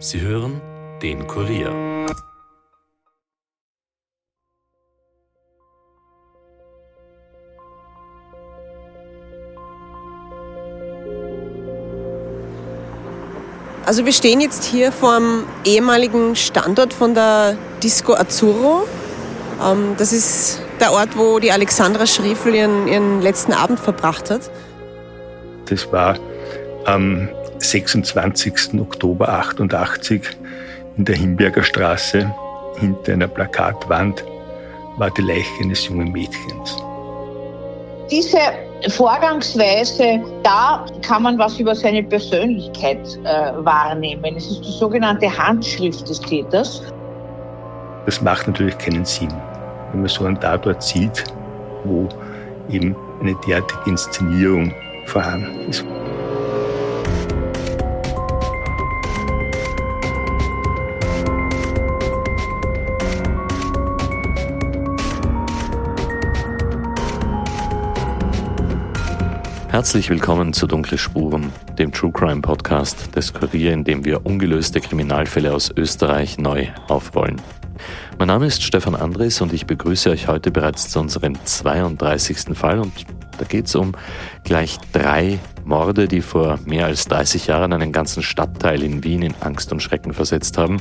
Sie hören den Kurier. Also wir stehen jetzt hier vor dem ehemaligen Standort von der Disco Azzurro. Ähm, das ist der Ort, wo die Alexandra Schriefel ihren, ihren letzten Abend verbracht hat. Das war am 26. Oktober 88 in der Himberger Straße hinter einer Plakatwand war die Leiche eines jungen Mädchens. Diese Vorgangsweise, da kann man was über seine Persönlichkeit äh, wahrnehmen. Es ist die sogenannte Handschrift des Täters. Das macht natürlich keinen Sinn, wenn man so einen Tatort sieht, wo eben eine derartige Inszenierung vorhanden ist. Herzlich willkommen zu Dunkle Spuren, dem True Crime Podcast des Kurier, in dem wir ungelöste Kriminalfälle aus Österreich neu aufrollen. Mein Name ist Stefan Andres und ich begrüße euch heute bereits zu unserem 32. Fall und da geht es um gleich drei Morde, die vor mehr als 30 Jahren einen ganzen Stadtteil in Wien in Angst und Schrecken versetzt haben.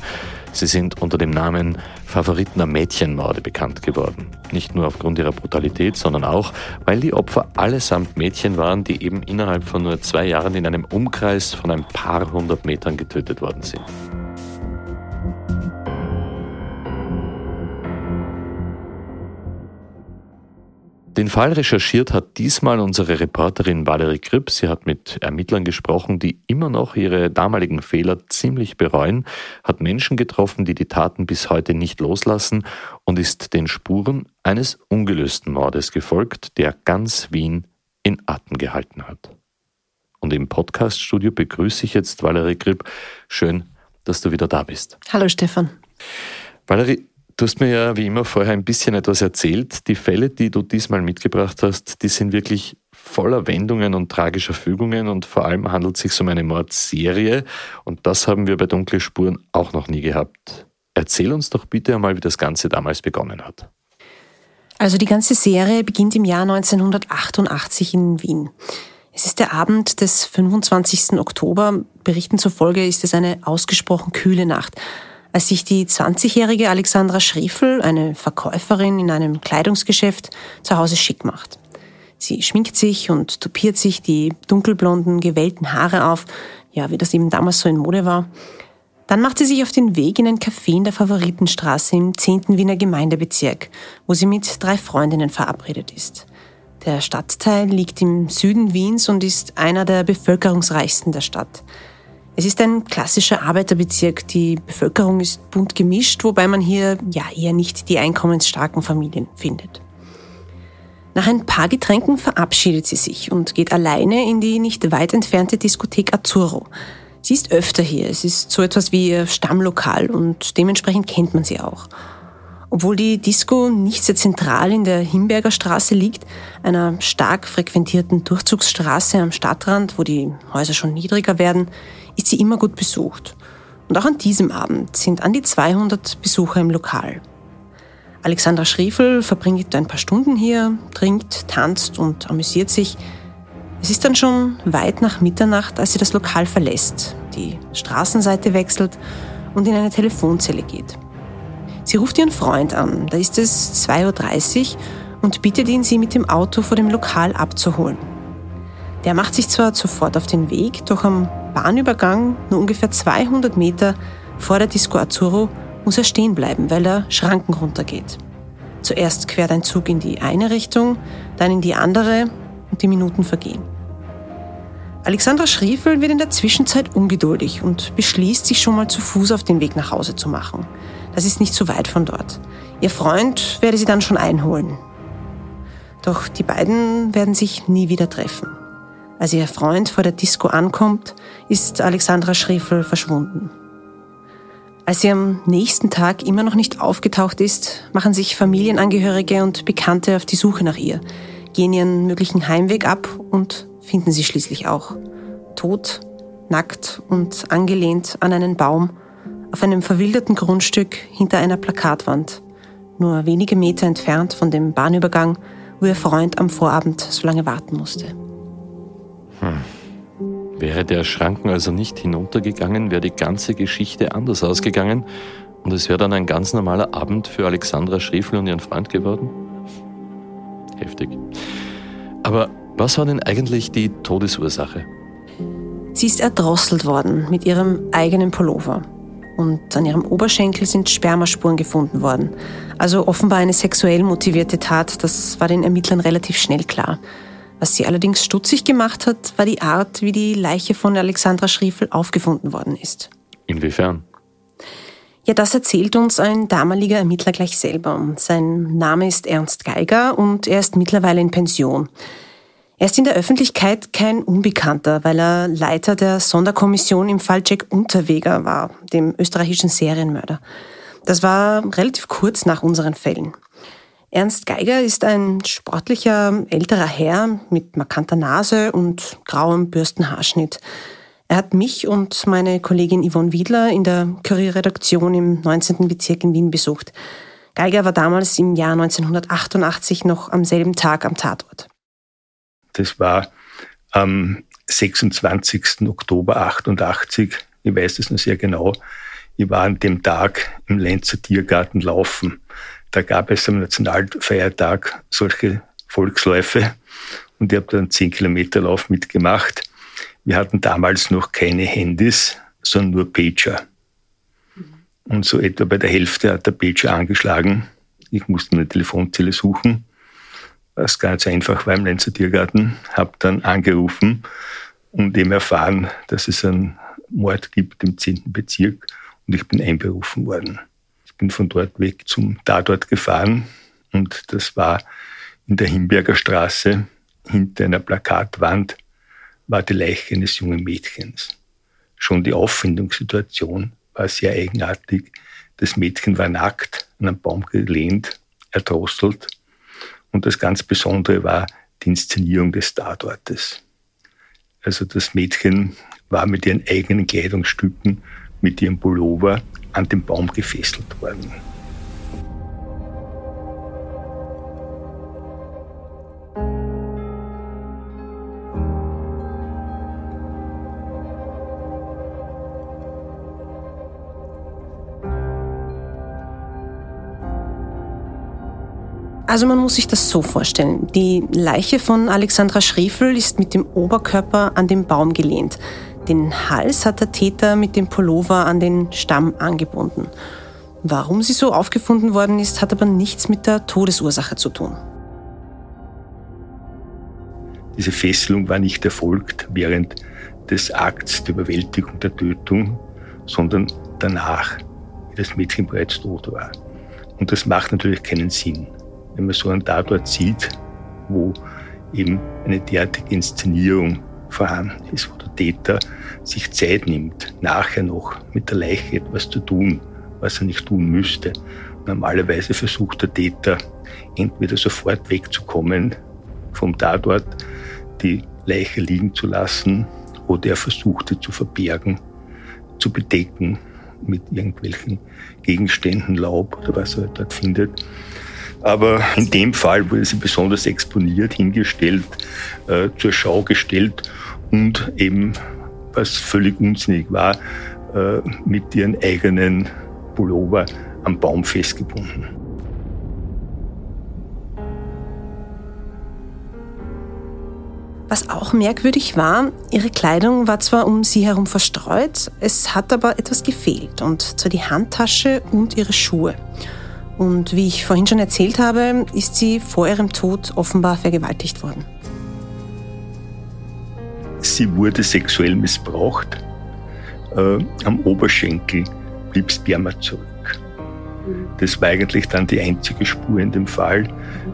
Sie sind unter dem Namen Favoritener Mädchenmorde bekannt geworden. Nicht nur aufgrund ihrer Brutalität, sondern auch, weil die Opfer allesamt Mädchen waren, die eben innerhalb von nur zwei Jahren in einem Umkreis von ein paar hundert Metern getötet worden sind. Den Fall recherchiert hat diesmal unsere Reporterin Valerie Kripp. Sie hat mit Ermittlern gesprochen, die immer noch ihre damaligen Fehler ziemlich bereuen, hat Menschen getroffen, die die Taten bis heute nicht loslassen und ist den Spuren eines ungelösten Mordes gefolgt, der ganz Wien in Atem gehalten hat. Und im Podcaststudio begrüße ich jetzt Valerie Kripp. Schön, dass du wieder da bist. Hallo Stefan. Valerie, Du hast mir ja wie immer vorher ein bisschen etwas erzählt. Die Fälle, die du diesmal mitgebracht hast, die sind wirklich voller Wendungen und tragischer Fügungen und vor allem handelt es sich um eine Mordserie und das haben wir bei Dunkle Spuren auch noch nie gehabt. Erzähl uns doch bitte einmal, wie das Ganze damals begonnen hat. Also die ganze Serie beginnt im Jahr 1988 in Wien. Es ist der Abend des 25. Oktober. Berichten zufolge ist es eine ausgesprochen kühle Nacht als sich die 20-jährige Alexandra Schriefel, eine Verkäuferin in einem Kleidungsgeschäft, zu Hause schick macht. Sie schminkt sich und tupiert sich die dunkelblonden, gewellten Haare auf, ja, wie das eben damals so in Mode war. Dann macht sie sich auf den Weg in ein Café in der Favoritenstraße im 10. Wiener Gemeindebezirk, wo sie mit drei Freundinnen verabredet ist. Der Stadtteil liegt im Süden Wiens und ist einer der bevölkerungsreichsten der Stadt. Es ist ein klassischer Arbeiterbezirk. Die Bevölkerung ist bunt gemischt, wobei man hier ja eher nicht die einkommensstarken Familien findet. Nach ein paar Getränken verabschiedet sie sich und geht alleine in die nicht weit entfernte Diskothek Azzurro. Sie ist öfter hier. Es ist so etwas wie ihr Stammlokal und dementsprechend kennt man sie auch. Obwohl die Disco nicht sehr zentral in der Himberger Straße liegt, einer stark frequentierten Durchzugsstraße am Stadtrand, wo die Häuser schon niedriger werden, ist sie immer gut besucht. Und auch an diesem Abend sind an die 200 Besucher im Lokal. Alexandra Schriefel verbringt ein paar Stunden hier, trinkt, tanzt und amüsiert sich. Es ist dann schon weit nach Mitternacht, als sie das Lokal verlässt, die Straßenseite wechselt und in eine Telefonzelle geht. Sie ruft ihren Freund an, da ist es 2.30 Uhr und bittet ihn, sie mit dem Auto vor dem Lokal abzuholen. Der macht sich zwar sofort auf den Weg, doch am Bahnübergang, nur ungefähr 200 Meter vor der Disco Azzurro, muss er stehen bleiben, weil er Schranken runtergeht. Zuerst quert ein Zug in die eine Richtung, dann in die andere und die Minuten vergehen. Alexandra Schriefel wird in der Zwischenzeit ungeduldig und beschließt, sich schon mal zu Fuß auf den Weg nach Hause zu machen. Das ist nicht so weit von dort. Ihr Freund werde sie dann schon einholen. Doch die beiden werden sich nie wieder treffen. Als ihr Freund vor der Disco ankommt, ist Alexandra Schriefel verschwunden. Als sie am nächsten Tag immer noch nicht aufgetaucht ist, machen sich Familienangehörige und Bekannte auf die Suche nach ihr, gehen ihren möglichen Heimweg ab und finden sie schließlich auch. Tot, nackt und angelehnt an einen Baum auf einem verwilderten Grundstück hinter einer Plakatwand, nur wenige Meter entfernt von dem Bahnübergang, wo ihr Freund am Vorabend so lange warten musste. Hm. Wäre der Schranken also nicht hinuntergegangen, wäre die ganze Geschichte anders ausgegangen und es wäre dann ein ganz normaler Abend für Alexandra Schriefel und ihren Freund geworden? Heftig. Aber was war denn eigentlich die Todesursache? Sie ist erdrosselt worden mit ihrem eigenen Pullover. Und an ihrem Oberschenkel sind Spermaspuren gefunden worden. Also offenbar eine sexuell motivierte Tat, das war den Ermittlern relativ schnell klar. Was sie allerdings stutzig gemacht hat, war die Art, wie die Leiche von Alexandra Schriefel aufgefunden worden ist. Inwiefern? Ja, das erzählt uns ein damaliger Ermittler gleich selber. Sein Name ist Ernst Geiger und er ist mittlerweile in Pension. Er ist in der Öffentlichkeit kein Unbekannter, weil er Leiter der Sonderkommission im Fall Jack Unterweger war, dem österreichischen Serienmörder. Das war relativ kurz nach unseren Fällen. Ernst Geiger ist ein sportlicher älterer Herr mit markanter Nase und grauem Bürstenhaarschnitt. Er hat mich und meine Kollegin Yvonne Wiedler in der Kurierredaktion im 19. Bezirk in Wien besucht. Geiger war damals im Jahr 1988 noch am selben Tag am Tatort. Das war am 26. Oktober 88. Ich weiß es noch sehr genau. Ich war an dem Tag im Lenzer Tiergarten laufen. Da gab es am Nationalfeiertag solche Volksläufe und ich habe dann einen 10 Kilometer Lauf mitgemacht. Wir hatten damals noch keine Handys, sondern nur Pager. Und so etwa bei der Hälfte hat der Pager angeschlagen. Ich musste eine Telefonzelle suchen, was ganz einfach war im Lenzer Tiergarten. Habe dann angerufen und eben erfahren, dass es einen Mord gibt im 10. Bezirk und ich bin einberufen worden bin von dort weg zum Tatort gefahren und das war in der Himberger Straße hinter einer Plakatwand war die Leiche eines jungen Mädchens. Schon die Auffindungssituation war sehr eigenartig. Das Mädchen war nackt, an einem Baum gelehnt, erdrosselt. Und das ganz Besondere war die Inszenierung des Tatortes. Also das Mädchen war mit ihren eigenen Kleidungsstücken, mit ihrem Pullover an den Baum gefesselt worden. Also man muss sich das so vorstellen. Die Leiche von Alexandra Schriefel ist mit dem Oberkörper an den Baum gelehnt. Den Hals hat der Täter mit dem Pullover an den Stamm angebunden. Warum sie so aufgefunden worden ist, hat aber nichts mit der Todesursache zu tun. Diese Fesselung war nicht erfolgt während des Akts der Überwältigung der Tötung, sondern danach, wie das Mädchen bereits tot war. Und das macht natürlich keinen Sinn, wenn man so einen Tatort sieht, wo eben eine derartige Inszenierung vorhanden ist, wo der Täter sich Zeit nimmt, nachher noch mit der Leiche etwas zu tun, was er nicht tun müsste. Normalerweise versucht der Täter entweder sofort wegzukommen vom Tatort, die Leiche liegen zu lassen, oder er versucht sie zu verbergen, zu bedecken mit irgendwelchen Gegenständen, Laub oder was er dort findet. Aber in dem Fall wurde sie besonders exponiert, hingestellt, äh, zur Schau gestellt und eben, was völlig unsinnig war, äh, mit ihren eigenen Pullover am Baum festgebunden. Was auch merkwürdig war, ihre Kleidung war zwar um sie herum verstreut, es hat aber etwas gefehlt, und zwar die Handtasche und ihre Schuhe. Und wie ich vorhin schon erzählt habe, ist sie vor ihrem Tod offenbar vergewaltigt worden sie wurde sexuell missbraucht. Äh, am Oberschenkel blieb Sperma zurück. Das war eigentlich dann die einzige Spur in dem Fall.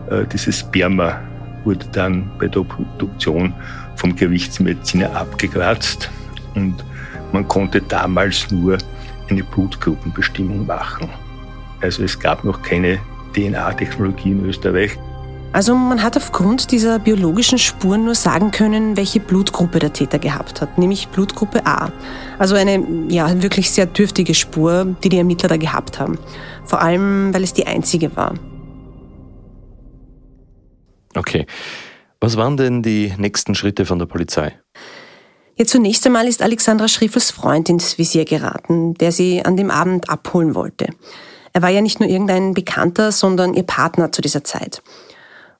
Äh, dieses Sperma wurde dann bei der Obduktion vom Gerichtsmediziner abgekratzt und man konnte damals nur eine Blutgruppenbestimmung machen. Also es gab noch keine DNA-Technologie in Österreich. Also man hat aufgrund dieser biologischen Spuren nur sagen können, welche Blutgruppe der Täter gehabt hat, nämlich Blutgruppe A. Also eine ja wirklich sehr dürftige Spur, die die Ermittler da gehabt haben. Vor allem, weil es die einzige war. Okay. Was waren denn die nächsten Schritte von der Polizei? Ja, zunächst einmal ist Alexandra Schriefels Freund ins Visier geraten, der sie an dem Abend abholen wollte. Er war ja nicht nur irgendein Bekannter, sondern ihr Partner zu dieser Zeit.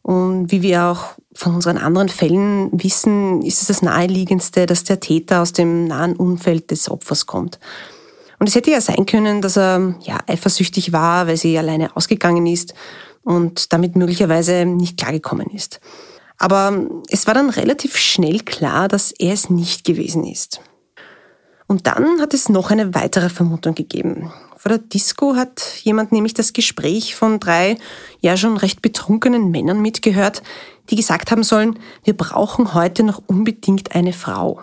Und wie wir auch von unseren anderen Fällen wissen, ist es das Naheliegendste, dass der Täter aus dem nahen Umfeld des Opfers kommt. Und es hätte ja sein können, dass er ja, eifersüchtig war, weil sie alleine ausgegangen ist und damit möglicherweise nicht klargekommen ist. Aber es war dann relativ schnell klar, dass er es nicht gewesen ist. Und dann hat es noch eine weitere Vermutung gegeben. Vor der Disco hat jemand nämlich das Gespräch von drei ja schon recht betrunkenen Männern mitgehört, die gesagt haben sollen, wir brauchen heute noch unbedingt eine Frau.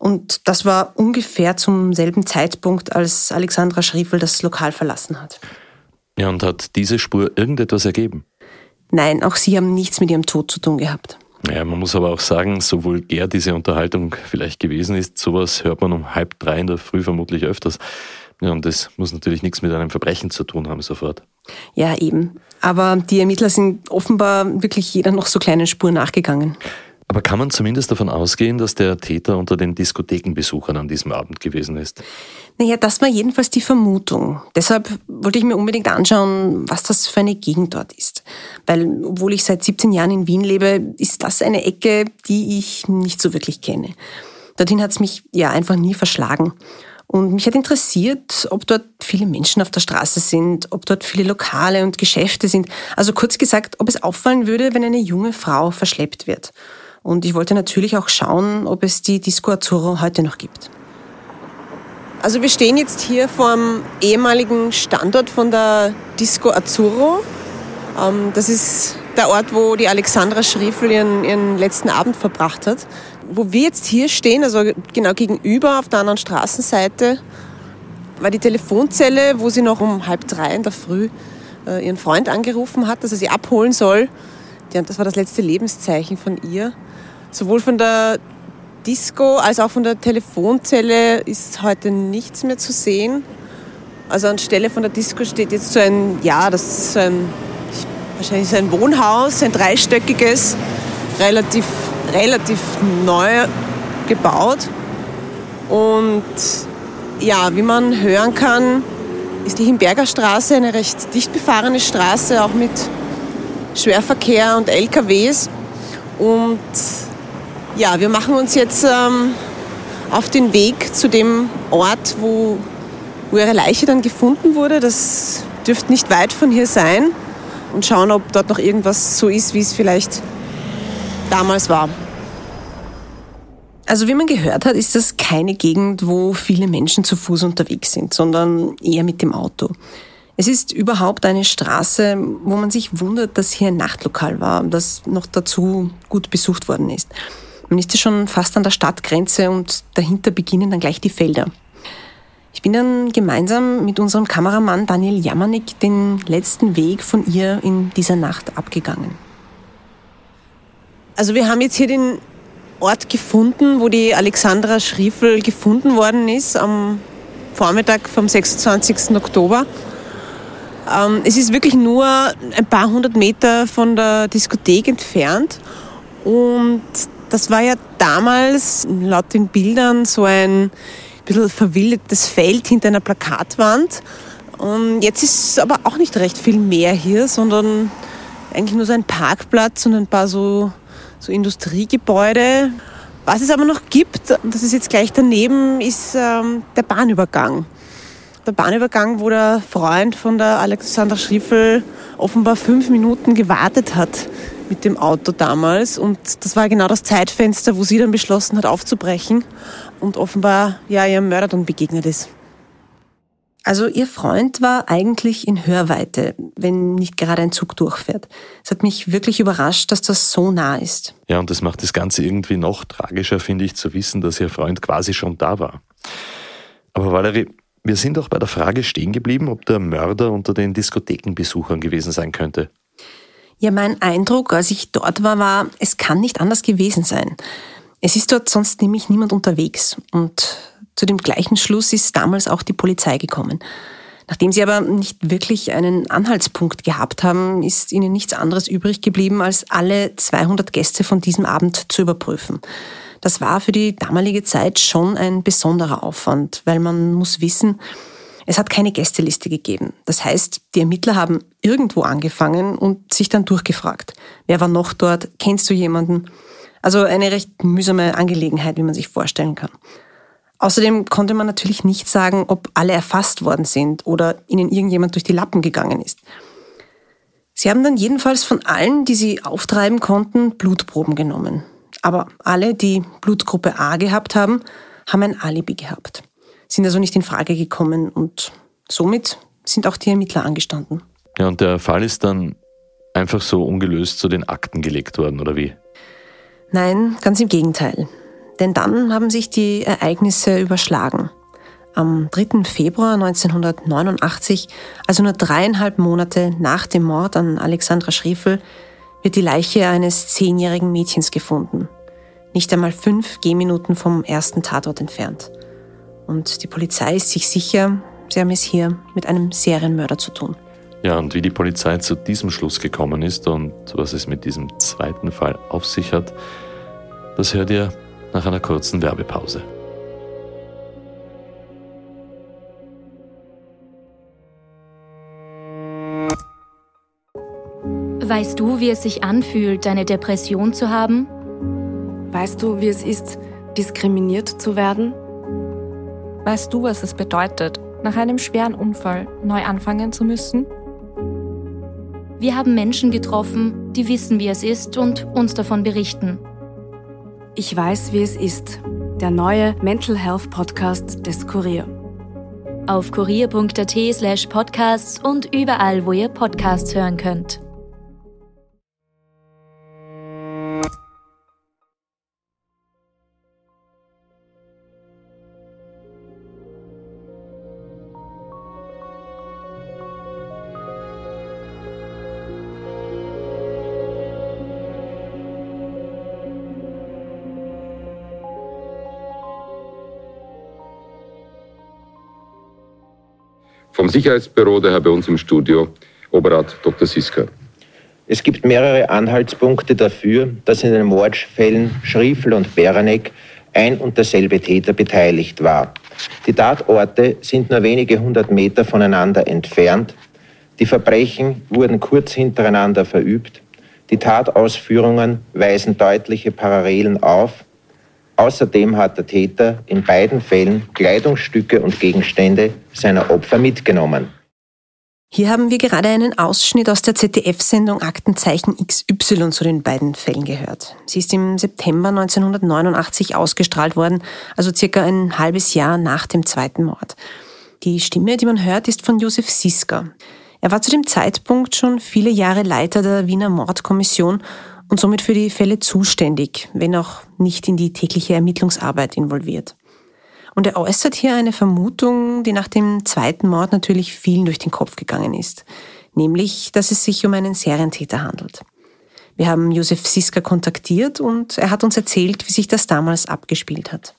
Und das war ungefähr zum selben Zeitpunkt, als Alexandra Schriefel das Lokal verlassen hat. Ja, und hat diese Spur irgendetwas ergeben? Nein, auch sie haben nichts mit ihrem Tod zu tun gehabt. Ja, man muss aber auch sagen, so vulgär diese Unterhaltung vielleicht gewesen ist, sowas hört man um halb drei in der Früh vermutlich öfters. Ja, und das muss natürlich nichts mit einem Verbrechen zu tun haben sofort. Ja, eben. Aber die Ermittler sind offenbar wirklich jeder noch so kleinen Spur nachgegangen. Aber kann man zumindest davon ausgehen, dass der Täter unter den Diskothekenbesuchern an diesem Abend gewesen ist? Naja, das war jedenfalls die Vermutung. Deshalb wollte ich mir unbedingt anschauen, was das für eine Gegend dort ist. Weil, obwohl ich seit 17 Jahren in Wien lebe, ist das eine Ecke, die ich nicht so wirklich kenne. Dorthin hat es mich ja einfach nie verschlagen. Und mich hat interessiert, ob dort viele Menschen auf der Straße sind, ob dort viele Lokale und Geschäfte sind. Also kurz gesagt, ob es auffallen würde, wenn eine junge Frau verschleppt wird. Und ich wollte natürlich auch schauen, ob es die Disco Azzurro heute noch gibt. Also wir stehen jetzt hier vor dem ehemaligen Standort von der Disco Azzurro. Ähm, das ist der Ort, wo die Alexandra Schriefel ihren, ihren letzten Abend verbracht hat. Wo wir jetzt hier stehen, also genau gegenüber auf der anderen Straßenseite, war die Telefonzelle, wo sie noch um halb drei in der Früh äh, ihren Freund angerufen hat, dass er sie abholen soll. das war das letzte Lebenszeichen von ihr. Sowohl von der Disco als auch von der Telefonzelle ist heute nichts mehr zu sehen. Also anstelle von der Disco steht jetzt so ein, ja, das ist so ein, wahrscheinlich so ein Wohnhaus, ein dreistöckiges, relativ, relativ neu gebaut. Und ja, wie man hören kann, ist die Himberger Straße eine recht dicht befahrene Straße, auch mit Schwerverkehr und LKWs. Und ja, wir machen uns jetzt ähm, auf den Weg zu dem Ort, wo, wo ihre Leiche dann gefunden wurde. Das dürfte nicht weit von hier sein. Und schauen, ob dort noch irgendwas so ist, wie es vielleicht damals war. Also wie man gehört hat, ist das keine Gegend, wo viele Menschen zu Fuß unterwegs sind, sondern eher mit dem Auto. Es ist überhaupt eine Straße, wo man sich wundert, dass hier ein Nachtlokal war, das noch dazu gut besucht worden ist. Man ist ja schon fast an der Stadtgrenze und dahinter beginnen dann gleich die Felder. Ich bin dann gemeinsam mit unserem Kameramann Daniel Jamanik den letzten Weg von ihr in dieser Nacht abgegangen. Also wir haben jetzt hier den Ort gefunden, wo die Alexandra Schriefel gefunden worden ist, am Vormittag vom 26. Oktober. Ähm, es ist wirklich nur ein paar hundert Meter von der Diskothek entfernt und das war ja damals laut den Bildern so ein bisschen verwildertes Feld hinter einer Plakatwand. Und jetzt ist aber auch nicht recht viel mehr hier, sondern eigentlich nur so ein Parkplatz und ein paar so, so Industriegebäude. Was es aber noch gibt, und das ist jetzt gleich daneben, ist ähm, der Bahnübergang. Der Bahnübergang, wo der Freund von der Alexander Schriffel offenbar fünf Minuten gewartet hat, mit dem Auto damals. Und das war genau das Zeitfenster, wo sie dann beschlossen hat, aufzubrechen und offenbar ja ihrem Mörder dann begegnet ist. Also ihr Freund war eigentlich in Hörweite, wenn nicht gerade ein Zug durchfährt. Es hat mich wirklich überrascht, dass das so nah ist. Ja, und das macht das Ganze irgendwie noch tragischer, finde ich, zu wissen, dass ihr Freund quasi schon da war. Aber Valerie, wir sind auch bei der Frage stehen geblieben, ob der Mörder unter den Diskothekenbesuchern gewesen sein könnte. Ja, mein Eindruck, als ich dort war, war, es kann nicht anders gewesen sein. Es ist dort sonst nämlich niemand unterwegs. Und zu dem gleichen Schluss ist damals auch die Polizei gekommen. Nachdem sie aber nicht wirklich einen Anhaltspunkt gehabt haben, ist ihnen nichts anderes übrig geblieben, als alle 200 Gäste von diesem Abend zu überprüfen. Das war für die damalige Zeit schon ein besonderer Aufwand, weil man muss wissen, es hat keine Gästeliste gegeben. Das heißt, die Ermittler haben irgendwo angefangen und sich dann durchgefragt. Wer war noch dort? Kennst du jemanden? Also eine recht mühsame Angelegenheit, wie man sich vorstellen kann. Außerdem konnte man natürlich nicht sagen, ob alle erfasst worden sind oder ihnen irgendjemand durch die Lappen gegangen ist. Sie haben dann jedenfalls von allen, die sie auftreiben konnten, Blutproben genommen. Aber alle, die Blutgruppe A gehabt haben, haben ein Alibi gehabt sind also nicht in Frage gekommen und somit sind auch die Ermittler angestanden. Ja, und der Fall ist dann einfach so ungelöst zu den Akten gelegt worden, oder wie? Nein, ganz im Gegenteil. Denn dann haben sich die Ereignisse überschlagen. Am 3. Februar 1989, also nur dreieinhalb Monate nach dem Mord an Alexandra Schriefel, wird die Leiche eines zehnjährigen Mädchens gefunden. Nicht einmal fünf Gehminuten vom ersten Tatort entfernt. Und die Polizei ist sich sicher, sie haben es hier mit einem Serienmörder zu tun. Ja, und wie die Polizei zu diesem Schluss gekommen ist und was es mit diesem zweiten Fall auf sich hat, das hört ihr nach einer kurzen Werbepause. Weißt du, wie es sich anfühlt, eine Depression zu haben? Weißt du, wie es ist, diskriminiert zu werden? Weißt du, was es bedeutet, nach einem schweren Unfall neu anfangen zu müssen? Wir haben Menschen getroffen, die wissen, wie es ist und uns davon berichten. Ich weiß, wie es ist. Der neue Mental Health Podcast des Kurier. Auf kurier.at slash podcasts und überall, wo ihr Podcasts hören könnt. Vom Sicherheitsbüro daher bei uns im Studio Oberrat Dr. Siska. Es gibt mehrere Anhaltspunkte dafür, dass in den Mordfällen Schriefel und Beranek ein und derselbe Täter beteiligt war. Die Tatorte sind nur wenige hundert Meter voneinander entfernt. Die Verbrechen wurden kurz hintereinander verübt. Die Tatausführungen weisen deutliche Parallelen auf Außerdem hat der Täter in beiden Fällen Kleidungsstücke und Gegenstände seiner Opfer mitgenommen. Hier haben wir gerade einen Ausschnitt aus der ZDF-Sendung Aktenzeichen XY zu den beiden Fällen gehört. Sie ist im September 1989 ausgestrahlt worden, also circa ein halbes Jahr nach dem zweiten Mord. Die Stimme, die man hört, ist von Josef Siska. Er war zu dem Zeitpunkt schon viele Jahre Leiter der Wiener Mordkommission und somit für die Fälle zuständig, wenn auch nicht in die tägliche Ermittlungsarbeit involviert. Und er äußert hier eine Vermutung, die nach dem zweiten Mord natürlich vielen durch den Kopf gegangen ist, nämlich, dass es sich um einen Serientäter handelt. Wir haben Josef Siska kontaktiert und er hat uns erzählt, wie sich das damals abgespielt hat.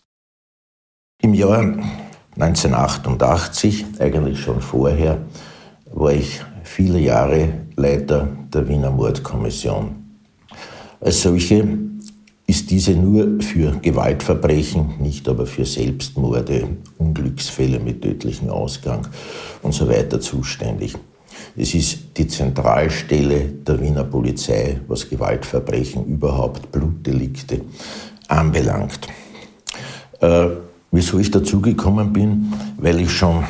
Im Jahr 1988, eigentlich schon vorher, war ich viele Jahre Leiter der Wiener Mordkommission. Als solche ist diese nur für Gewaltverbrechen, nicht aber für Selbstmorde, Unglücksfälle mit tödlichem Ausgang und so weiter zuständig. Es ist die Zentralstelle der Wiener Polizei, was Gewaltverbrechen überhaupt, Blutdelikte anbelangt. Äh, wieso ich dazugekommen bin? Weil ich schon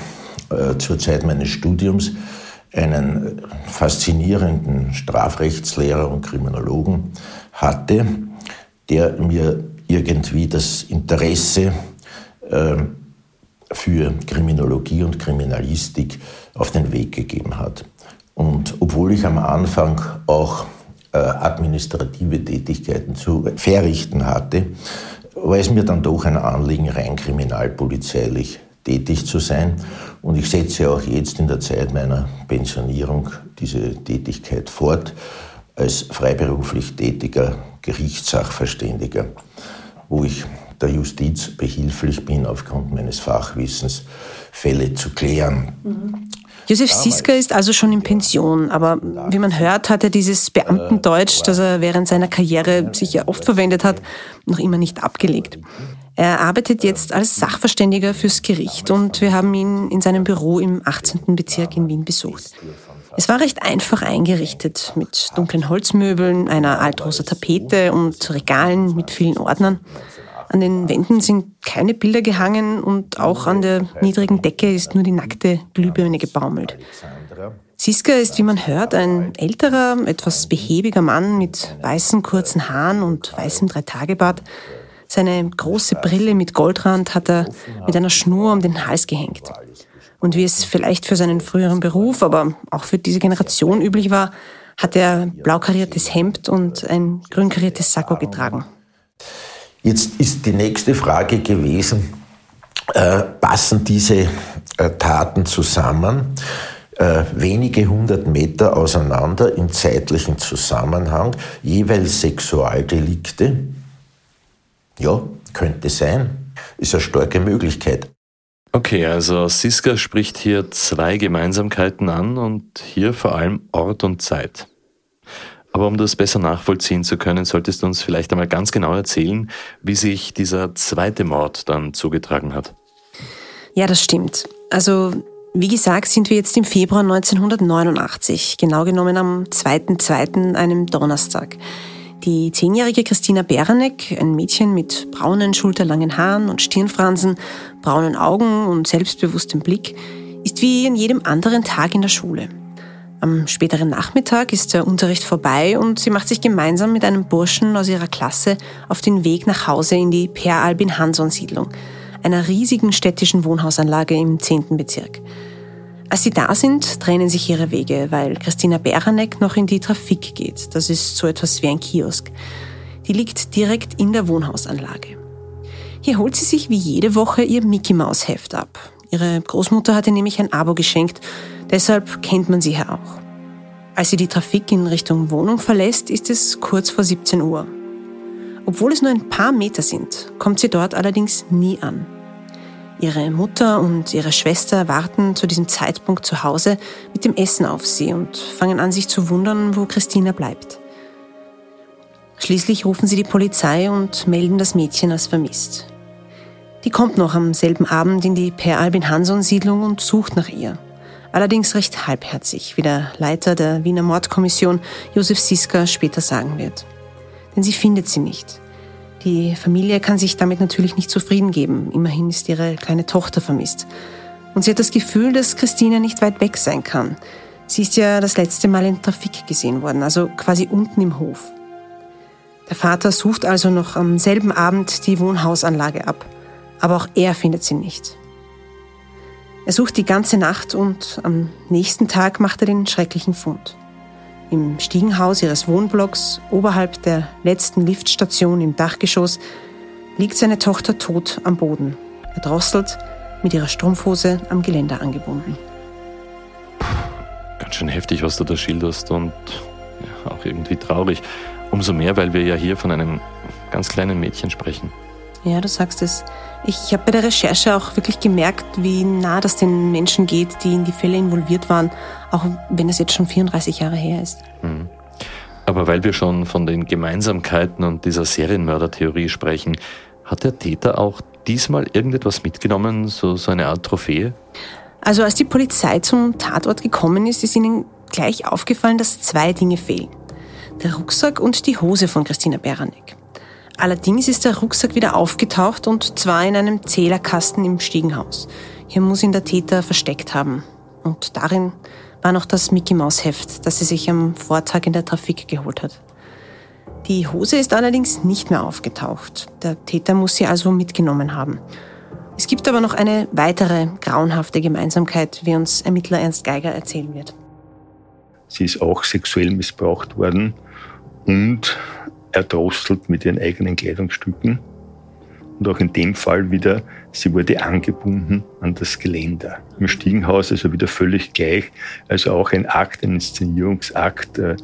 äh, zur Zeit meines Studiums einen faszinierenden Strafrechtslehrer und Kriminologen hatte, der mir irgendwie das Interesse äh, für Kriminologie und Kriminalistik auf den Weg gegeben hat. Und obwohl ich am Anfang auch äh, administrative Tätigkeiten zu verrichten hatte, war es mir dann doch ein Anliegen, rein kriminalpolizeilich tätig zu sein. Und ich setze auch jetzt in der Zeit meiner Pensionierung diese Tätigkeit fort als freiberuflich tätiger Gerichtssachverständiger, wo ich der Justiz behilflich bin, aufgrund meines Fachwissens Fälle zu klären. Mhm. Josef Siska ist also schon in Pension, aber wie man hört, hat er dieses Beamtendeutsch, das er während seiner Karriere sicher oft verwendet hat, noch immer nicht abgelegt. Er arbeitet jetzt als Sachverständiger fürs Gericht und wir haben ihn in seinem Büro im 18. Bezirk in Wien besucht. Es war recht einfach eingerichtet mit dunklen Holzmöbeln, einer altrosa Tapete und Regalen mit vielen Ordnern. An den Wänden sind keine Bilder gehangen und auch an der niedrigen Decke ist nur die nackte Glühbirne gebaumelt. Siska ist, wie man hört, ein älterer, etwas behäbiger Mann mit weißen kurzen Haaren und weißem Dreitagebart. Seine große Brille mit Goldrand hat er mit einer Schnur um den Hals gehängt. Und wie es vielleicht für seinen früheren Beruf, aber auch für diese Generation üblich war, hat er blau kariertes Hemd und ein grün kariertes Sakko getragen. Jetzt ist die nächste Frage gewesen, äh, passen diese äh, Taten zusammen? Äh, wenige hundert Meter auseinander im zeitlichen Zusammenhang, jeweils Sexualdelikte? Ja, könnte sein. Ist eine starke Möglichkeit. Okay, also Siska spricht hier zwei Gemeinsamkeiten an und hier vor allem Ort und Zeit. Aber um das besser nachvollziehen zu können, solltest du uns vielleicht einmal ganz genau erzählen, wie sich dieser zweite Mord dann zugetragen hat. Ja, das stimmt. Also, wie gesagt, sind wir jetzt im Februar 1989, genau genommen am 2.2., einem Donnerstag. Die zehnjährige Christina Beranek, ein Mädchen mit braunen, schulterlangen Haaren und Stirnfransen, braunen Augen und selbstbewusstem Blick, ist wie an jedem anderen Tag in der Schule. Am späteren Nachmittag ist der Unterricht vorbei und sie macht sich gemeinsam mit einem Burschen aus ihrer Klasse auf den Weg nach Hause in die Per Albin Hanson Siedlung, einer riesigen städtischen Wohnhausanlage im 10. Bezirk. Als sie da sind, trennen sich ihre Wege, weil Christina Beranek noch in die Trafik geht. Das ist so etwas wie ein Kiosk. Die liegt direkt in der Wohnhausanlage. Hier holt sie sich wie jede Woche ihr Mickey Maus Heft ab. Ihre Großmutter hatte nämlich ein Abo geschenkt Deshalb kennt man sie hier auch. Als sie die Trafik in Richtung Wohnung verlässt, ist es kurz vor 17 Uhr. Obwohl es nur ein paar Meter sind, kommt sie dort allerdings nie an. Ihre Mutter und ihre Schwester warten zu diesem Zeitpunkt zu Hause mit dem Essen auf sie und fangen an, sich zu wundern, wo Christina bleibt. Schließlich rufen sie die Polizei und melden das Mädchen als vermisst. Die kommt noch am selben Abend in die Per Albin Hanson Siedlung und sucht nach ihr allerdings recht halbherzig, wie der Leiter der Wiener Mordkommission Josef Siska später sagen wird. Denn sie findet sie nicht. Die Familie kann sich damit natürlich nicht zufrieden geben. Immerhin ist ihre kleine Tochter vermisst. Und sie hat das Gefühl, dass Christina nicht weit weg sein kann. Sie ist ja das letzte Mal in Trafik gesehen worden, also quasi unten im Hof. Der Vater sucht also noch am selben Abend die Wohnhausanlage ab. Aber auch er findet sie nicht. Er sucht die ganze Nacht und am nächsten Tag macht er den schrecklichen Fund. Im Stiegenhaus ihres Wohnblocks, oberhalb der letzten Liftstation im Dachgeschoss, liegt seine Tochter tot am Boden, erdrosselt, mit ihrer Strumpfhose am Geländer angebunden. Ganz schön heftig, was du da schilderst und ja, auch irgendwie traurig. Umso mehr, weil wir ja hier von einem ganz kleinen Mädchen sprechen. Ja, du sagst es. Ich habe bei der Recherche auch wirklich gemerkt, wie nah das den Menschen geht, die in die Fälle involviert waren, auch wenn es jetzt schon 34 Jahre her ist. Mhm. Aber weil wir schon von den Gemeinsamkeiten und dieser Serienmördertheorie sprechen, hat der Täter auch diesmal irgendetwas mitgenommen, so, so eine Art Trophäe? Also als die Polizei zum Tatort gekommen ist, ist ihnen gleich aufgefallen, dass zwei Dinge fehlen. Der Rucksack und die Hose von Christina Beranek. Allerdings ist der Rucksack wieder aufgetaucht und zwar in einem Zählerkasten im Stiegenhaus. Hier muss ihn der Täter versteckt haben. Und darin war noch das Mickey Maus Heft, das sie sich am Vortag in der Trafik geholt hat. Die Hose ist allerdings nicht mehr aufgetaucht. Der Täter muss sie also mitgenommen haben. Es gibt aber noch eine weitere grauenhafte Gemeinsamkeit, wie uns Ermittler Ernst Geiger erzählen wird. Sie ist auch sexuell missbraucht worden und erdrosselt mit ihren eigenen Kleidungsstücken. Und auch in dem Fall wieder, sie wurde angebunden an das Geländer. Im Stiegenhaus also wieder völlig gleich, also auch ein Akt, ein Inszenierungsakt, äh,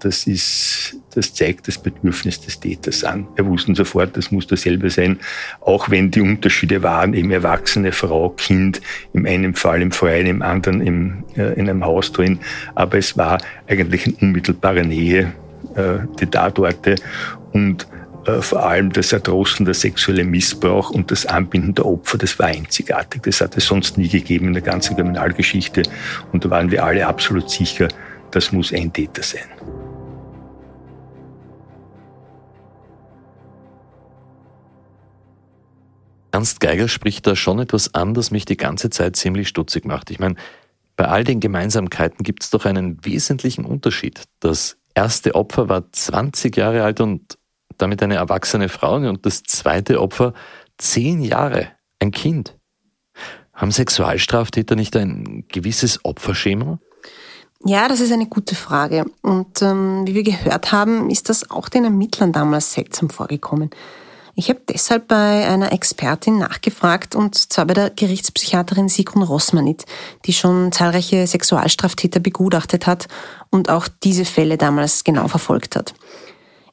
das, ist, das zeigt das Bedürfnis des Täters an. Wir wussten sofort, das muss dasselbe sein, auch wenn die Unterschiede waren, eben Erwachsene, Frau, Kind, im einen Fall im Freien, im anderen im, äh, in einem Haus drin. Aber es war eigentlich in unmittelbarer Nähe äh, die Tatorte und äh, vor allem das Erdrossen, der sexuelle Missbrauch und das Anbinden der Opfer, das war einzigartig. Das hat es sonst nie gegeben in der ganzen Kriminalgeschichte. Und da waren wir alle absolut sicher, das muss ein Täter sein. Ernst Geiger spricht da schon etwas an, das mich die ganze Zeit ziemlich stutzig macht. Ich meine, bei all den Gemeinsamkeiten gibt es doch einen wesentlichen Unterschied. Das erste Opfer war 20 Jahre alt und damit eine erwachsene Frau und das zweite Opfer zehn Jahre, ein Kind. Haben Sexualstraftäter nicht ein gewisses Opferschema? Ja, das ist eine gute Frage. Und ähm, wie wir gehört haben, ist das auch den Ermittlern damals seltsam vorgekommen. Ich habe deshalb bei einer Expertin nachgefragt, und zwar bei der Gerichtspsychiaterin Sigrun Rossmanit, die schon zahlreiche Sexualstraftäter begutachtet hat und auch diese Fälle damals genau verfolgt hat.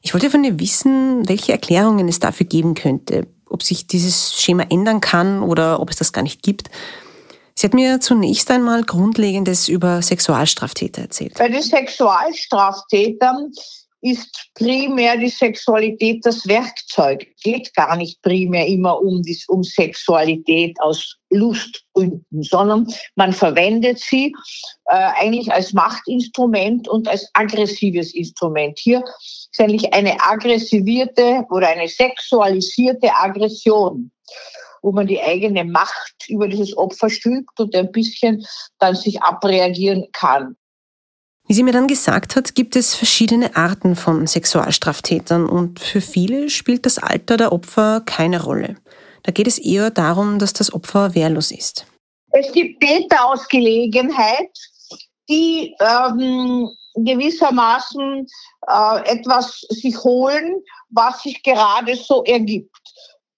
Ich wollte von ihr wissen, welche Erklärungen es dafür geben könnte, ob sich dieses Schema ändern kann oder ob es das gar nicht gibt. Sie hat mir zunächst einmal Grundlegendes über Sexualstraftäter erzählt. Bei den Sexualstraftätern ist primär die Sexualität das Werkzeug. Es geht gar nicht primär immer um, um Sexualität aus Lustgründen, sondern man verwendet sie äh, eigentlich als Machtinstrument und als aggressives Instrument. Hier ist eigentlich eine aggressivierte oder eine sexualisierte Aggression wo man die eigene Macht über dieses Opfer stülpt und ein bisschen dann sich abreagieren kann. Wie sie mir dann gesagt hat, gibt es verschiedene Arten von Sexualstraftätern und für viele spielt das Alter der Opfer keine Rolle. Da geht es eher darum, dass das Opfer wehrlos ist. Es gibt Täter aus Gelegenheit, die ähm, gewissermaßen äh, etwas sich holen, was sich gerade so ergibt.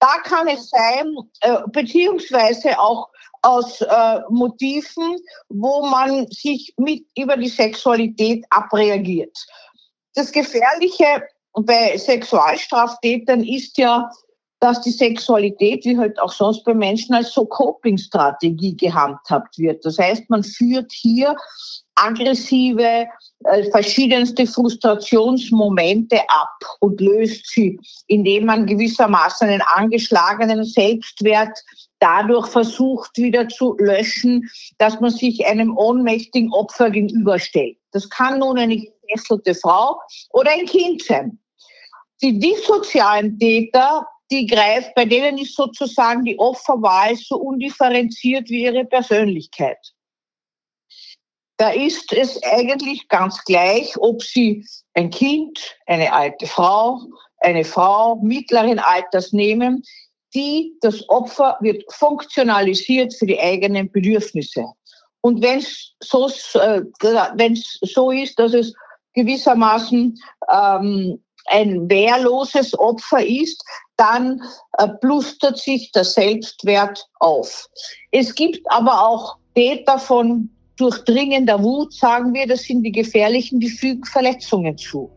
Da kann es sein, äh, beziehungsweise auch aus äh, Motiven, wo man sich mit über die Sexualität abreagiert. Das Gefährliche bei Sexualstraftätern ist ja, dass die Sexualität, wie halt auch sonst bei Menschen, als so Coping-Strategie gehandhabt wird. Das heißt, man führt hier aggressive, äh, verschiedenste Frustrationsmomente ab und löst sie, indem man gewissermaßen einen angeschlagenen Selbstwert dadurch versucht wieder zu löschen, dass man sich einem ohnmächtigen Opfer gegenüberstellt. Das kann nun eine gefesselte Frau oder ein Kind sein. Die dissozialen Täter, die greift, bei denen ist sozusagen die Opferwahl so undifferenziert wie ihre Persönlichkeit. Da ist es eigentlich ganz gleich, ob sie ein Kind, eine alte Frau, eine Frau mittleren Alters nehmen die, das Opfer wird funktionalisiert für die eigenen Bedürfnisse. Und wenn es so, äh, so ist, dass es gewissermaßen ähm, ein wehrloses Opfer ist, dann äh, plustert sich der Selbstwert auf. Es gibt aber auch Täter von durchdringender Wut, sagen wir, das sind die gefährlichen, die fügen Verletzungen zu.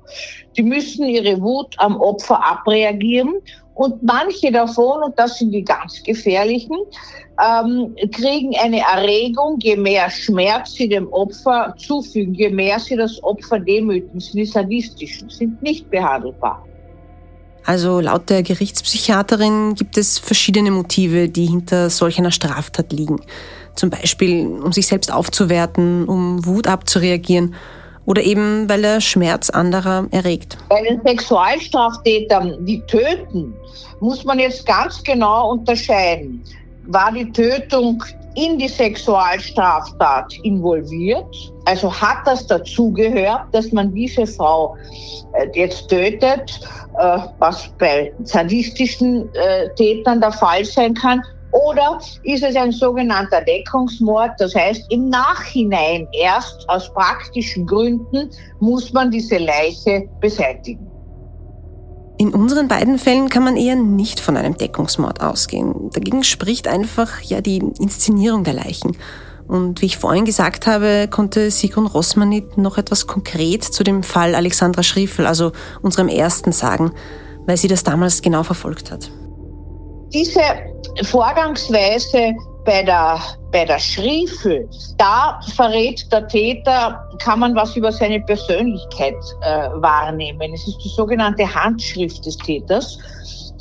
Die müssen ihre Wut am Opfer abreagieren und manche davon, und das sind die ganz gefährlichen, ähm, kriegen eine Erregung, je mehr Schmerz sie dem Opfer zufügen, je mehr sie das Opfer demütigen, sind die sind nicht behandelbar. Also laut der Gerichtspsychiaterin gibt es verschiedene Motive, die hinter solch einer Straftat liegen. Zum Beispiel, um sich selbst aufzuwerten, um Wut abzureagieren oder eben, weil er Schmerz anderer erregt. Bei den Sexualstraftätern, die töten, muss man jetzt ganz genau unterscheiden. War die Tötung in die Sexualstraftat involviert? Also hat das dazugehört, dass man diese Frau äh, jetzt tötet, äh, was bei sadistischen äh, Tätern der Fall sein kann? Oder ist es ein sogenannter Deckungsmord? Das heißt, im Nachhinein erst aus praktischen Gründen muss man diese Leiche beseitigen. In unseren beiden Fällen kann man eher nicht von einem Deckungsmord ausgehen. Dagegen spricht einfach ja die Inszenierung der Leichen. Und wie ich vorhin gesagt habe, konnte Sigrun Rossmann nicht noch etwas konkret zu dem Fall Alexandra Schriefel, also unserem ersten, sagen, weil sie das damals genau verfolgt hat. Diese Vorgangsweise bei der, bei der Schriefel, da verrät der Täter, kann man was über seine Persönlichkeit äh, wahrnehmen. Es ist die sogenannte Handschrift des Täters.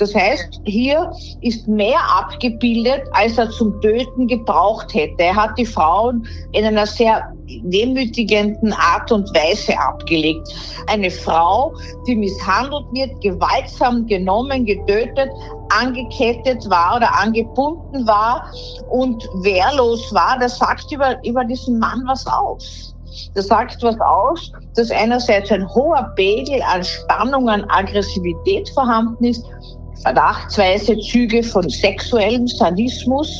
Das heißt, hier ist mehr abgebildet, als er zum Töten gebraucht hätte. Er hat die Frauen in einer sehr demütigenden Art und Weise abgelegt. Eine Frau, die misshandelt wird, gewaltsam genommen, getötet, angekettet war oder angebunden war und wehrlos war, das sagt über, über diesen Mann was aus. Das sagt was aus, dass einerseits ein hoher Pegel an Spannung, an Aggressivität vorhanden ist, verdachtsweise Züge von sexuellem Sadismus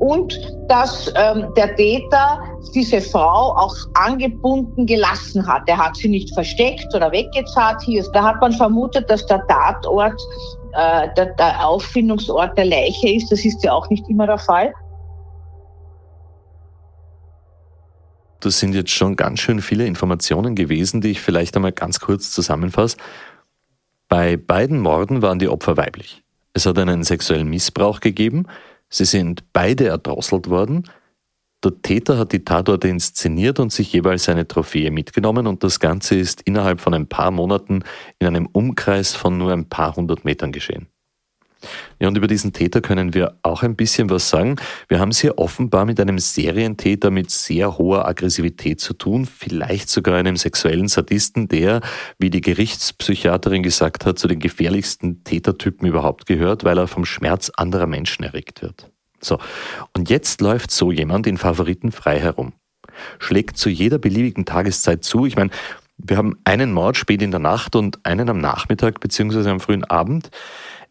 und dass ähm, der Täter diese Frau auch angebunden gelassen hat. Er hat sie nicht versteckt oder weggezahlt. Hier, da hat man vermutet, dass der Tatort äh, der, der Auffindungsort der Leiche ist. Das ist ja auch nicht immer der Fall. Das sind jetzt schon ganz schön viele Informationen gewesen, die ich vielleicht einmal ganz kurz zusammenfasse. Bei beiden Morden waren die Opfer weiblich. Es hat einen sexuellen Missbrauch gegeben. Sie sind beide erdrosselt worden. Der Täter hat die Tatorte inszeniert und sich jeweils eine Trophäe mitgenommen und das Ganze ist innerhalb von ein paar Monaten in einem Umkreis von nur ein paar hundert Metern geschehen. Ja, und über diesen Täter können wir auch ein bisschen was sagen. Wir haben es hier offenbar mit einem Serientäter mit sehr hoher Aggressivität zu tun, vielleicht sogar einem sexuellen Sadisten, der, wie die Gerichtspsychiaterin gesagt hat, zu den gefährlichsten Tätertypen überhaupt gehört, weil er vom Schmerz anderer Menschen erregt wird. So, und jetzt läuft so jemand in Favoriten frei herum. Schlägt zu jeder beliebigen Tageszeit zu. Ich meine, wir haben einen Mord spät in der Nacht und einen am Nachmittag beziehungsweise am frühen Abend.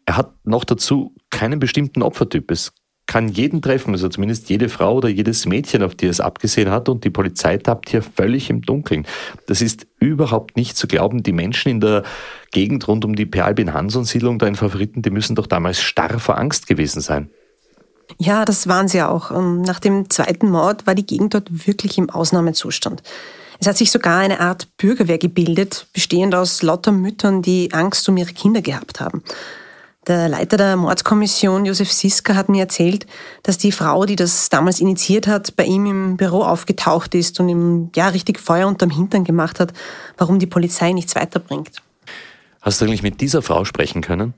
Er hat noch dazu keinen bestimmten Opfertyp. Es kann jeden treffen, also zumindest jede Frau oder jedes Mädchen, auf die es abgesehen hat, und die Polizei tappt hier völlig im Dunkeln. Das ist überhaupt nicht zu glauben. Die Menschen in der Gegend rund um die Per Albin Hanson-Siedlung, da in Favoriten, die müssen doch damals starr vor Angst gewesen sein. Ja, das waren sie auch. Ähm, nach dem zweiten Mord war die Gegend dort wirklich im Ausnahmezustand. Es hat sich sogar eine Art Bürgerwehr gebildet, bestehend aus lauter Müttern, die Angst um ihre Kinder gehabt haben. Der Leiter der Mordskommission, Josef Siska, hat mir erzählt, dass die Frau, die das damals initiiert hat, bei ihm im Büro aufgetaucht ist und ihm ja richtig Feuer unterm Hintern gemacht hat, warum die Polizei nichts weiterbringt. Hast du eigentlich mit dieser Frau sprechen können?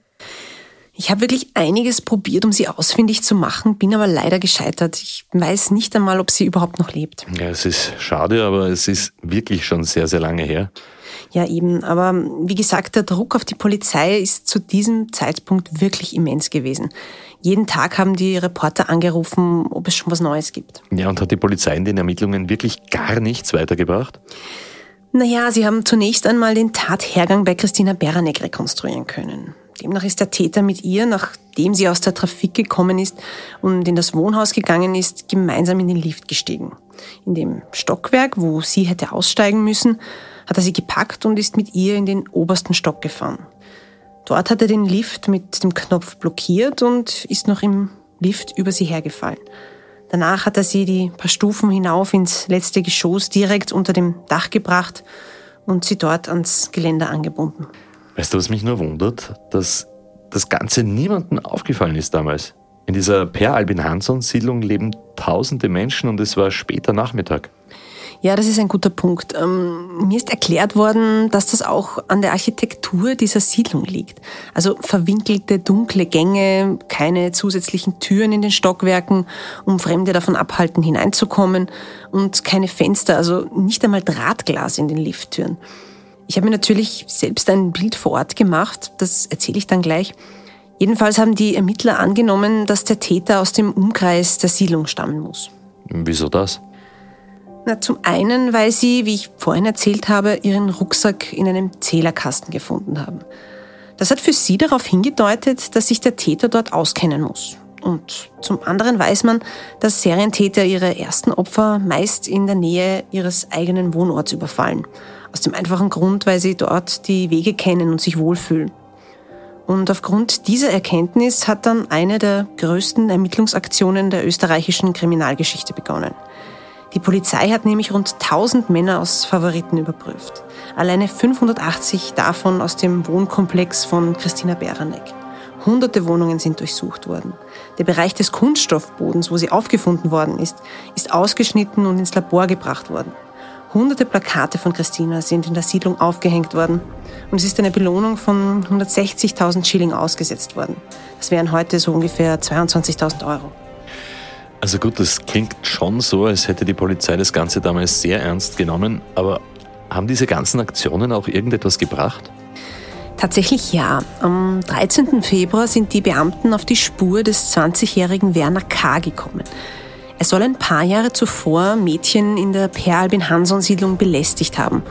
Ich habe wirklich einiges probiert, um sie ausfindig zu machen, bin aber leider gescheitert. Ich weiß nicht einmal, ob sie überhaupt noch lebt. Ja, es ist schade, aber es ist wirklich schon sehr, sehr lange her. Ja, eben. Aber wie gesagt, der Druck auf die Polizei ist zu diesem Zeitpunkt wirklich immens gewesen. Jeden Tag haben die Reporter angerufen, ob es schon was Neues gibt. Ja, und hat die Polizei in den Ermittlungen wirklich gar nichts weitergebracht? Naja, sie haben zunächst einmal den Tathergang bei Christina Beranek rekonstruieren können. Demnach ist der Täter mit ihr, nachdem sie aus der Trafik gekommen ist und in das Wohnhaus gegangen ist, gemeinsam in den Lift gestiegen. In dem Stockwerk, wo sie hätte aussteigen müssen, hat er sie gepackt und ist mit ihr in den obersten Stock gefahren. Dort hat er den Lift mit dem Knopf blockiert und ist noch im Lift über sie hergefallen. Danach hat er sie die paar Stufen hinauf ins letzte Geschoss direkt unter dem Dach gebracht und sie dort ans Geländer angebunden. Weißt du, was mich nur wundert? Dass das Ganze niemandem aufgefallen ist damals. In dieser Per Albin Hansson Siedlung leben tausende Menschen und es war später Nachmittag. Ja, das ist ein guter Punkt. Ähm, mir ist erklärt worden, dass das auch an der Architektur dieser Siedlung liegt. Also verwinkelte, dunkle Gänge, keine zusätzlichen Türen in den Stockwerken, um Fremde davon abhalten, hineinzukommen und keine Fenster, also nicht einmal Drahtglas in den Lifttüren. Ich habe mir natürlich selbst ein Bild vor Ort gemacht, das erzähle ich dann gleich. Jedenfalls haben die Ermittler angenommen, dass der Täter aus dem Umkreis der Siedlung stammen muss. Wieso das? Na, zum einen, weil sie, wie ich vorhin erzählt habe, ihren Rucksack in einem Zählerkasten gefunden haben. Das hat für sie darauf hingedeutet, dass sich der Täter dort auskennen muss. Und zum anderen weiß man, dass Serientäter ihre ersten Opfer meist in der Nähe ihres eigenen Wohnorts überfallen. Aus dem einfachen Grund, weil sie dort die Wege kennen und sich wohlfühlen. Und aufgrund dieser Erkenntnis hat dann eine der größten Ermittlungsaktionen der österreichischen Kriminalgeschichte begonnen. Die Polizei hat nämlich rund 1000 Männer aus Favoriten überprüft. Alleine 580 davon aus dem Wohnkomplex von Christina Beranek. Hunderte Wohnungen sind durchsucht worden. Der Bereich des Kunststoffbodens, wo sie aufgefunden worden ist, ist ausgeschnitten und ins Labor gebracht worden. Hunderte Plakate von Christina sind in der Siedlung aufgehängt worden und es ist eine Belohnung von 160.000 Schilling ausgesetzt worden. Das wären heute so ungefähr 22.000 Euro. Also gut, das klingt schon so, als hätte die Polizei das Ganze damals sehr ernst genommen, aber haben diese ganzen Aktionen auch irgendetwas gebracht? Tatsächlich ja. Am 13. Februar sind die Beamten auf die Spur des 20-jährigen Werner K. gekommen. Er soll ein paar Jahre zuvor Mädchen in der Per Albin Hanson-Siedlung belästigt haben.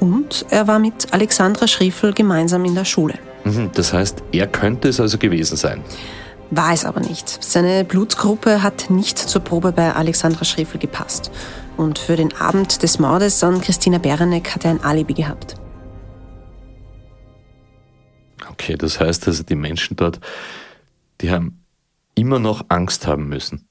Und er war mit Alexandra Schriefel gemeinsam in der Schule. Mhm, das heißt, er könnte es also gewesen sein. War es aber nicht. Seine Blutgruppe hat nicht zur Probe bei Alexandra Schriefel gepasst. Und für den Abend des Mordes an Christina Berenek hat er ein Alibi gehabt. Okay, das heißt also, die Menschen dort, die haben immer noch Angst haben müssen.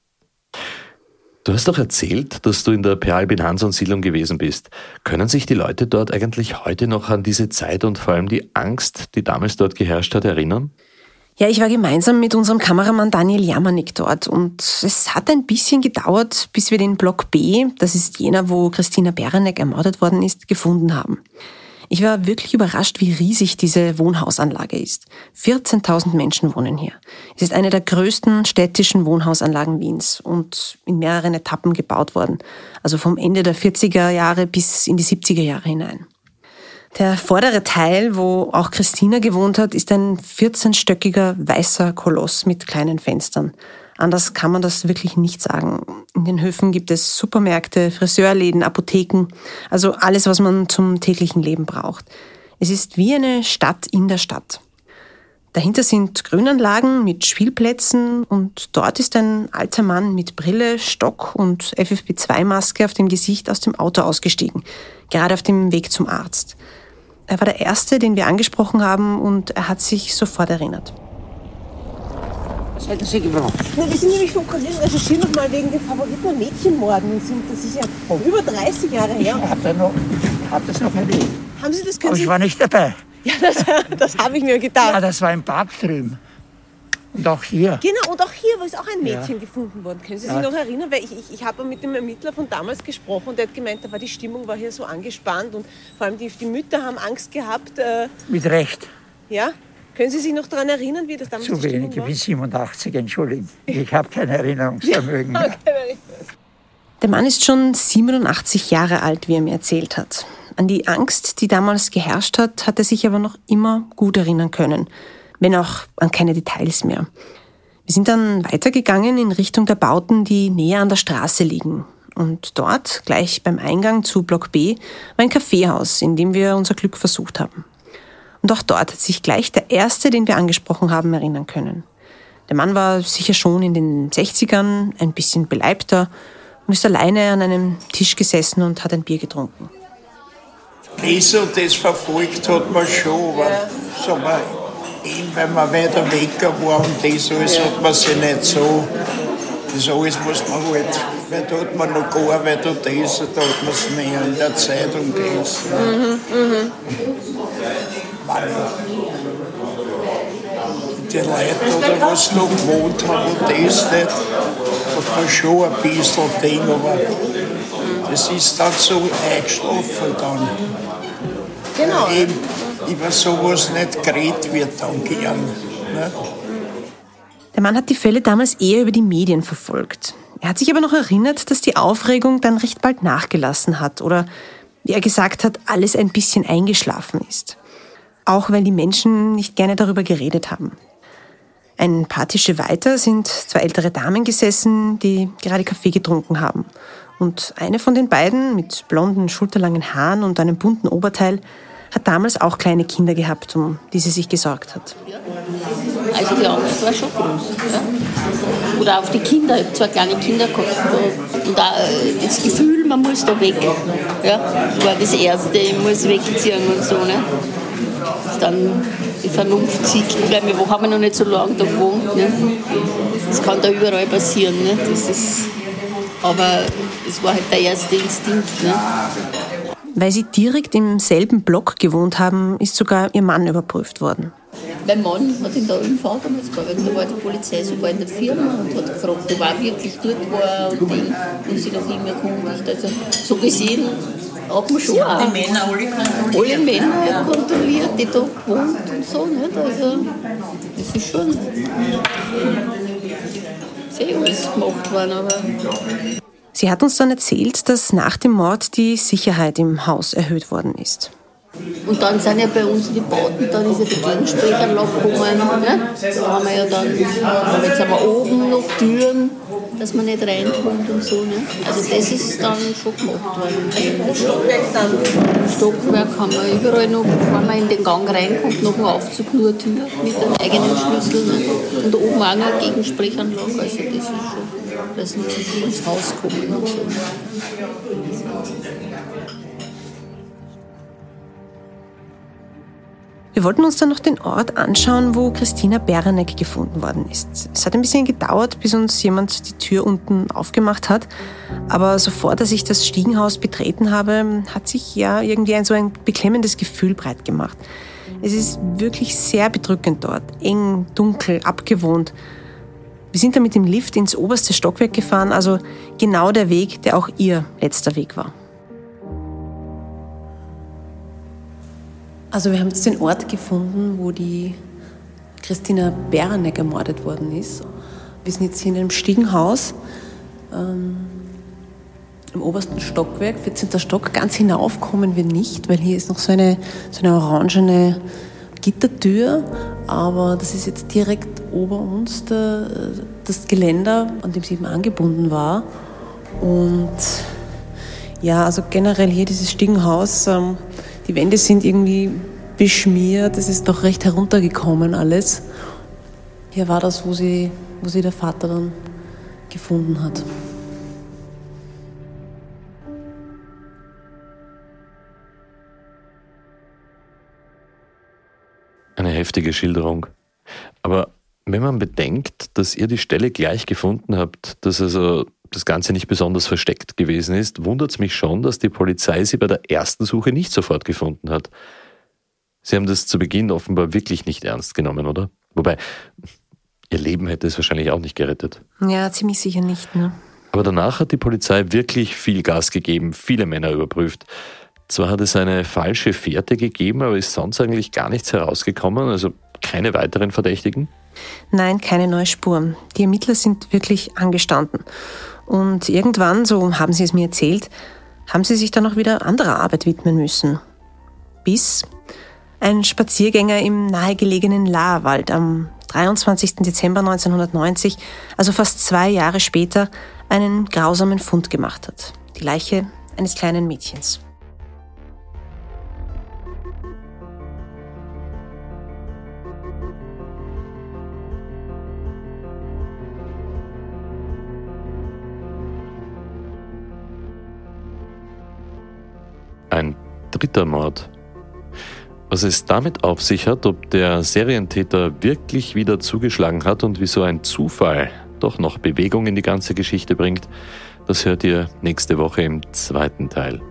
Du hast doch erzählt, dass du in der Per Albin Hanson Siedlung gewesen bist. Können sich die Leute dort eigentlich heute noch an diese Zeit und vor allem die Angst, die damals dort geherrscht hat, erinnern? Ja, ich war gemeinsam mit unserem Kameramann Daniel Jamanik dort und es hat ein bisschen gedauert, bis wir den Block B, das ist jener, wo Christina Berenek ermordet worden ist, gefunden haben. Ich war wirklich überrascht, wie riesig diese Wohnhausanlage ist. 14.000 Menschen wohnen hier. Es ist eine der größten städtischen Wohnhausanlagen Wiens und in mehreren Etappen gebaut worden. Also vom Ende der 40er Jahre bis in die 70er Jahre hinein. Der vordere Teil, wo auch Christina gewohnt hat, ist ein 14-stöckiger weißer Koloss mit kleinen Fenstern. Anders kann man das wirklich nicht sagen. In den Höfen gibt es Supermärkte, Friseurläden, Apotheken, also alles, was man zum täglichen Leben braucht. Es ist wie eine Stadt in der Stadt. Dahinter sind Grünanlagen mit Spielplätzen und dort ist ein alter Mann mit Brille, Stock und FFP2-Maske auf dem Gesicht aus dem Auto ausgestiegen, gerade auf dem Weg zum Arzt. Er war der Erste, den wir angesprochen haben und er hat sich sofort erinnert. Was hätten Sie gebraucht? Na, wir sind nämlich vom Kurier recherchieren nochmal wegen den Favoriten und Mädchenmorden. Das ist ja über 30 Jahre her. Ich habe noch, hab das noch erlebt. Haben Sie das können Aber Sie? ich war nicht dabei. Ja, das, das habe ich mir gedacht. Ja, das war im Park drüben. Und auch hier. Genau, und auch hier ist auch ein Mädchen Ja. gefunden worden. Können Sie sich Ja. noch erinnern? Weil ich, ich, ich habe mit dem Ermittler von damals gesprochen und der hat gemeint, da war die Stimmung war hier so angespannt und vor allem die, die Mütter haben Angst gehabt. Äh, Mit Recht. ja? Können Sie sich noch daran erinnern, wie das damals Zu wenig. War? bin 87, entschuldigen. Ich habe kein Erinnerungsvermögen mehr. Der Mann ist schon 87 Jahre alt, wie er mir erzählt hat. An die Angst, die damals geherrscht hat, hat er sich aber noch immer gut erinnern können, wenn auch an keine Details mehr. Wir sind dann weitergegangen in Richtung der Bauten, die näher an der Straße liegen. Und dort, gleich beim Eingang zu Block B, war ein Kaffeehaus, in dem wir unser Glück versucht haben. Und auch dort hat sich gleich der Erste, den wir angesprochen haben, erinnern können. Der Mann war sicher schon in den 60ern, ein bisschen beleibter und ist alleine an einem Tisch gesessen und hat ein Bier getrunken. Das und das verfolgt hat man schon, aber wir, eben weil man weiter weg war und das alles hat man sich nicht so. Das alles muss man halt, weil da hat man noch gearbeitet und das, da hat man es mehr in der Zeitung gelesen. Die Leute, oder was da gewohnt haben und das nicht, hat man schon ein bisschen Ding, aber das ist dann so eingeschlafen dann. Genau. Eben über sowas nicht geredet wird dann gern. Ne? Der Mann hat die Fälle damals eher über die Medien verfolgt. Er hat sich aber noch erinnert, dass die Aufregung dann recht bald nachgelassen hat oder, wie er gesagt hat, alles ein bisschen eingeschlafen ist. Auch weil die Menschen nicht gerne darüber geredet haben. Ein paar Tische weiter sind zwei ältere Damen gesessen, die gerade Kaffee getrunken haben. Und eine von den beiden, mit blonden, schulterlangen Haaren und einem bunten Oberteil, hat damals auch kleine Kinder gehabt, um die sie sich gesorgt hat. Also die Angst war schon groß. Ja. Oder auf die Kinder. Ich habe zwei kleine Kinder gehabt. Und auch äh, das Gefühl, man muss da weg. Ja. War das Erste, ich muss wegziehen und so. Ne. Dann die Vernunft siegt, weil wir haben noch nicht so lange da gewohnt. Ne? Das kann da überall passieren. Ne? Das ist, aber es war halt der erste Instinkt. Ne? Weil sie direkt im selben Block gewohnt haben, ist sogar ihr Mann überprüft worden. Mein Mann hat in der ÖMV damals gearbeitet, da war die Polizei sogar in der Firma und hat gefragt, ob er wirklich dort war und, den, und sich nach ihm erkundigt. Also so gesehen hat man schon auch die Männer alle kontrolliert. alle Männer ja. kontrolliert, die da wohnt und so. Nicht? Also das ist schon sehr alles gemacht worden. Aber Sie hat uns dann erzählt, dass nach dem Mord die Sicherheit im Haus erhöht worden ist. Und dann sind ja bei uns die Bauten, dann ist ja die Gegensprechanlage gekommen. Ne? Da haben wir ja dann, jetzt haben wir oben noch Türen, dass man nicht reinkommt und so. Ne? Also das ist dann schon gemacht worden. Stockwerk dann? Stockwerk haben wir überall noch, wenn man in den Gang reinkommt, noch einen Aufzug, nur eine Tür mit einem eigenen Schlüssel. Ne? Und oben auch noch eine Gegensprechanlage. Also das ist schon, dass nicht ins Haus und so. Wir wollten uns dann noch den Ort anschauen, wo Christina Beranek gefunden worden ist. Es hat ein bisschen gedauert, bis uns jemand die Tür unten aufgemacht hat. Aber sofort, als ich das Stiegenhaus betreten habe, hat sich ja irgendwie ein so ein beklemmendes Gefühl breit gemacht. Es ist wirklich sehr bedrückend dort. Eng, dunkel, abgewohnt. Wir sind dann mit dem Lift ins oberste Stockwerk gefahren, also genau der Weg, der auch ihr letzter Weg war. Also wir haben jetzt den Ort gefunden, wo die Christina Beranek ermordet worden ist. Wir sind jetzt hier in einem Stiegenhaus ähm, im obersten Stockwerk, 14. Stock. Ganz hinauf kommen wir nicht, weil hier ist noch so eine, so eine orangene Gittertür. Aber das ist jetzt direkt ober uns der, das Geländer, an dem sie eben angebunden war. Und ja, also generell hier dieses Stiegenhaus, ähm, die Wände sind irgendwie beschmiert, es ist doch recht heruntergekommen alles. Hier war das, wo sie, wo sie der Vater dann gefunden hat. Heftige Schilderung. Aber wenn man bedenkt, dass ihr die Stelle gleich gefunden habt, dass also das Ganze nicht besonders versteckt gewesen ist, wundert es mich schon, dass die Polizei sie bei der ersten Suche nicht sofort gefunden hat. Sie haben das zu Beginn offenbar wirklich nicht ernst genommen, oder? Wobei, Ihr Leben hätte es wahrscheinlich auch nicht gerettet. Ja, ziemlich sicher nicht. Ne? Aber danach hat die Polizei wirklich viel Gas gegeben, viele Männer überprüft. Zwar hat es eine falsche Fährte gegeben, aber ist sonst eigentlich gar nichts herausgekommen, also keine weiteren Verdächtigen? Nein, keine neue Spur. Die Ermittler sind wirklich angestanden. Und irgendwann, so haben sie es mir erzählt, haben sie sich dann auch wieder anderer Arbeit widmen müssen. Bis ein Spaziergänger im nahegelegenen Lahrwald am 23. Dezember 1990, also fast zwei Jahre später, einen grausamen Fund gemacht hat. Die Leiche eines kleinen Mädchens. Ein dritter Mord. Was es damit auf sich hat, ob der Serientäter wirklich wieder zugeschlagen hat und wieso ein Zufall doch noch Bewegung in die ganze Geschichte bringt, das hört ihr nächste Woche im zweiten Teil.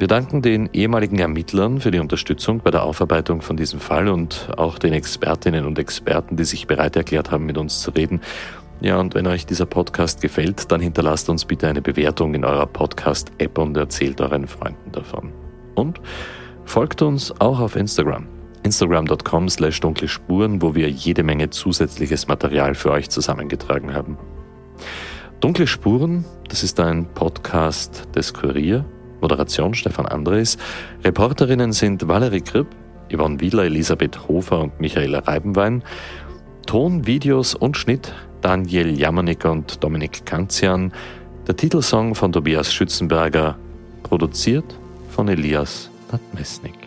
Wir danken den ehemaligen Ermittlern für die Unterstützung bei der Aufarbeitung von diesem Fall und auch den Expertinnen und Experten, die sich bereit erklärt haben, mit uns zu reden. Ja, und wenn euch dieser Podcast gefällt, dann hinterlasst uns bitte eine Bewertung in eurer Podcast-App und erzählt euren Freunden davon. Und folgt uns auch auf Instagram. Instagram.com slash dunkle Spuren, wo wir jede Menge zusätzliches Material für euch zusammengetragen haben. Dunkle Spuren, das ist ein Podcast des Kurier. Moderation Stefan Andres. Reporterinnen sind Valerie Kripp, Yvonne Wieler, Elisabeth Hofer und Michaela Reibenwein. Ton, Videos und Schnitt Daniel Jamanik und Dominik Kanzian. Der Titelsong von Tobias Schützenberger, produziert von Elias Nadmesnik.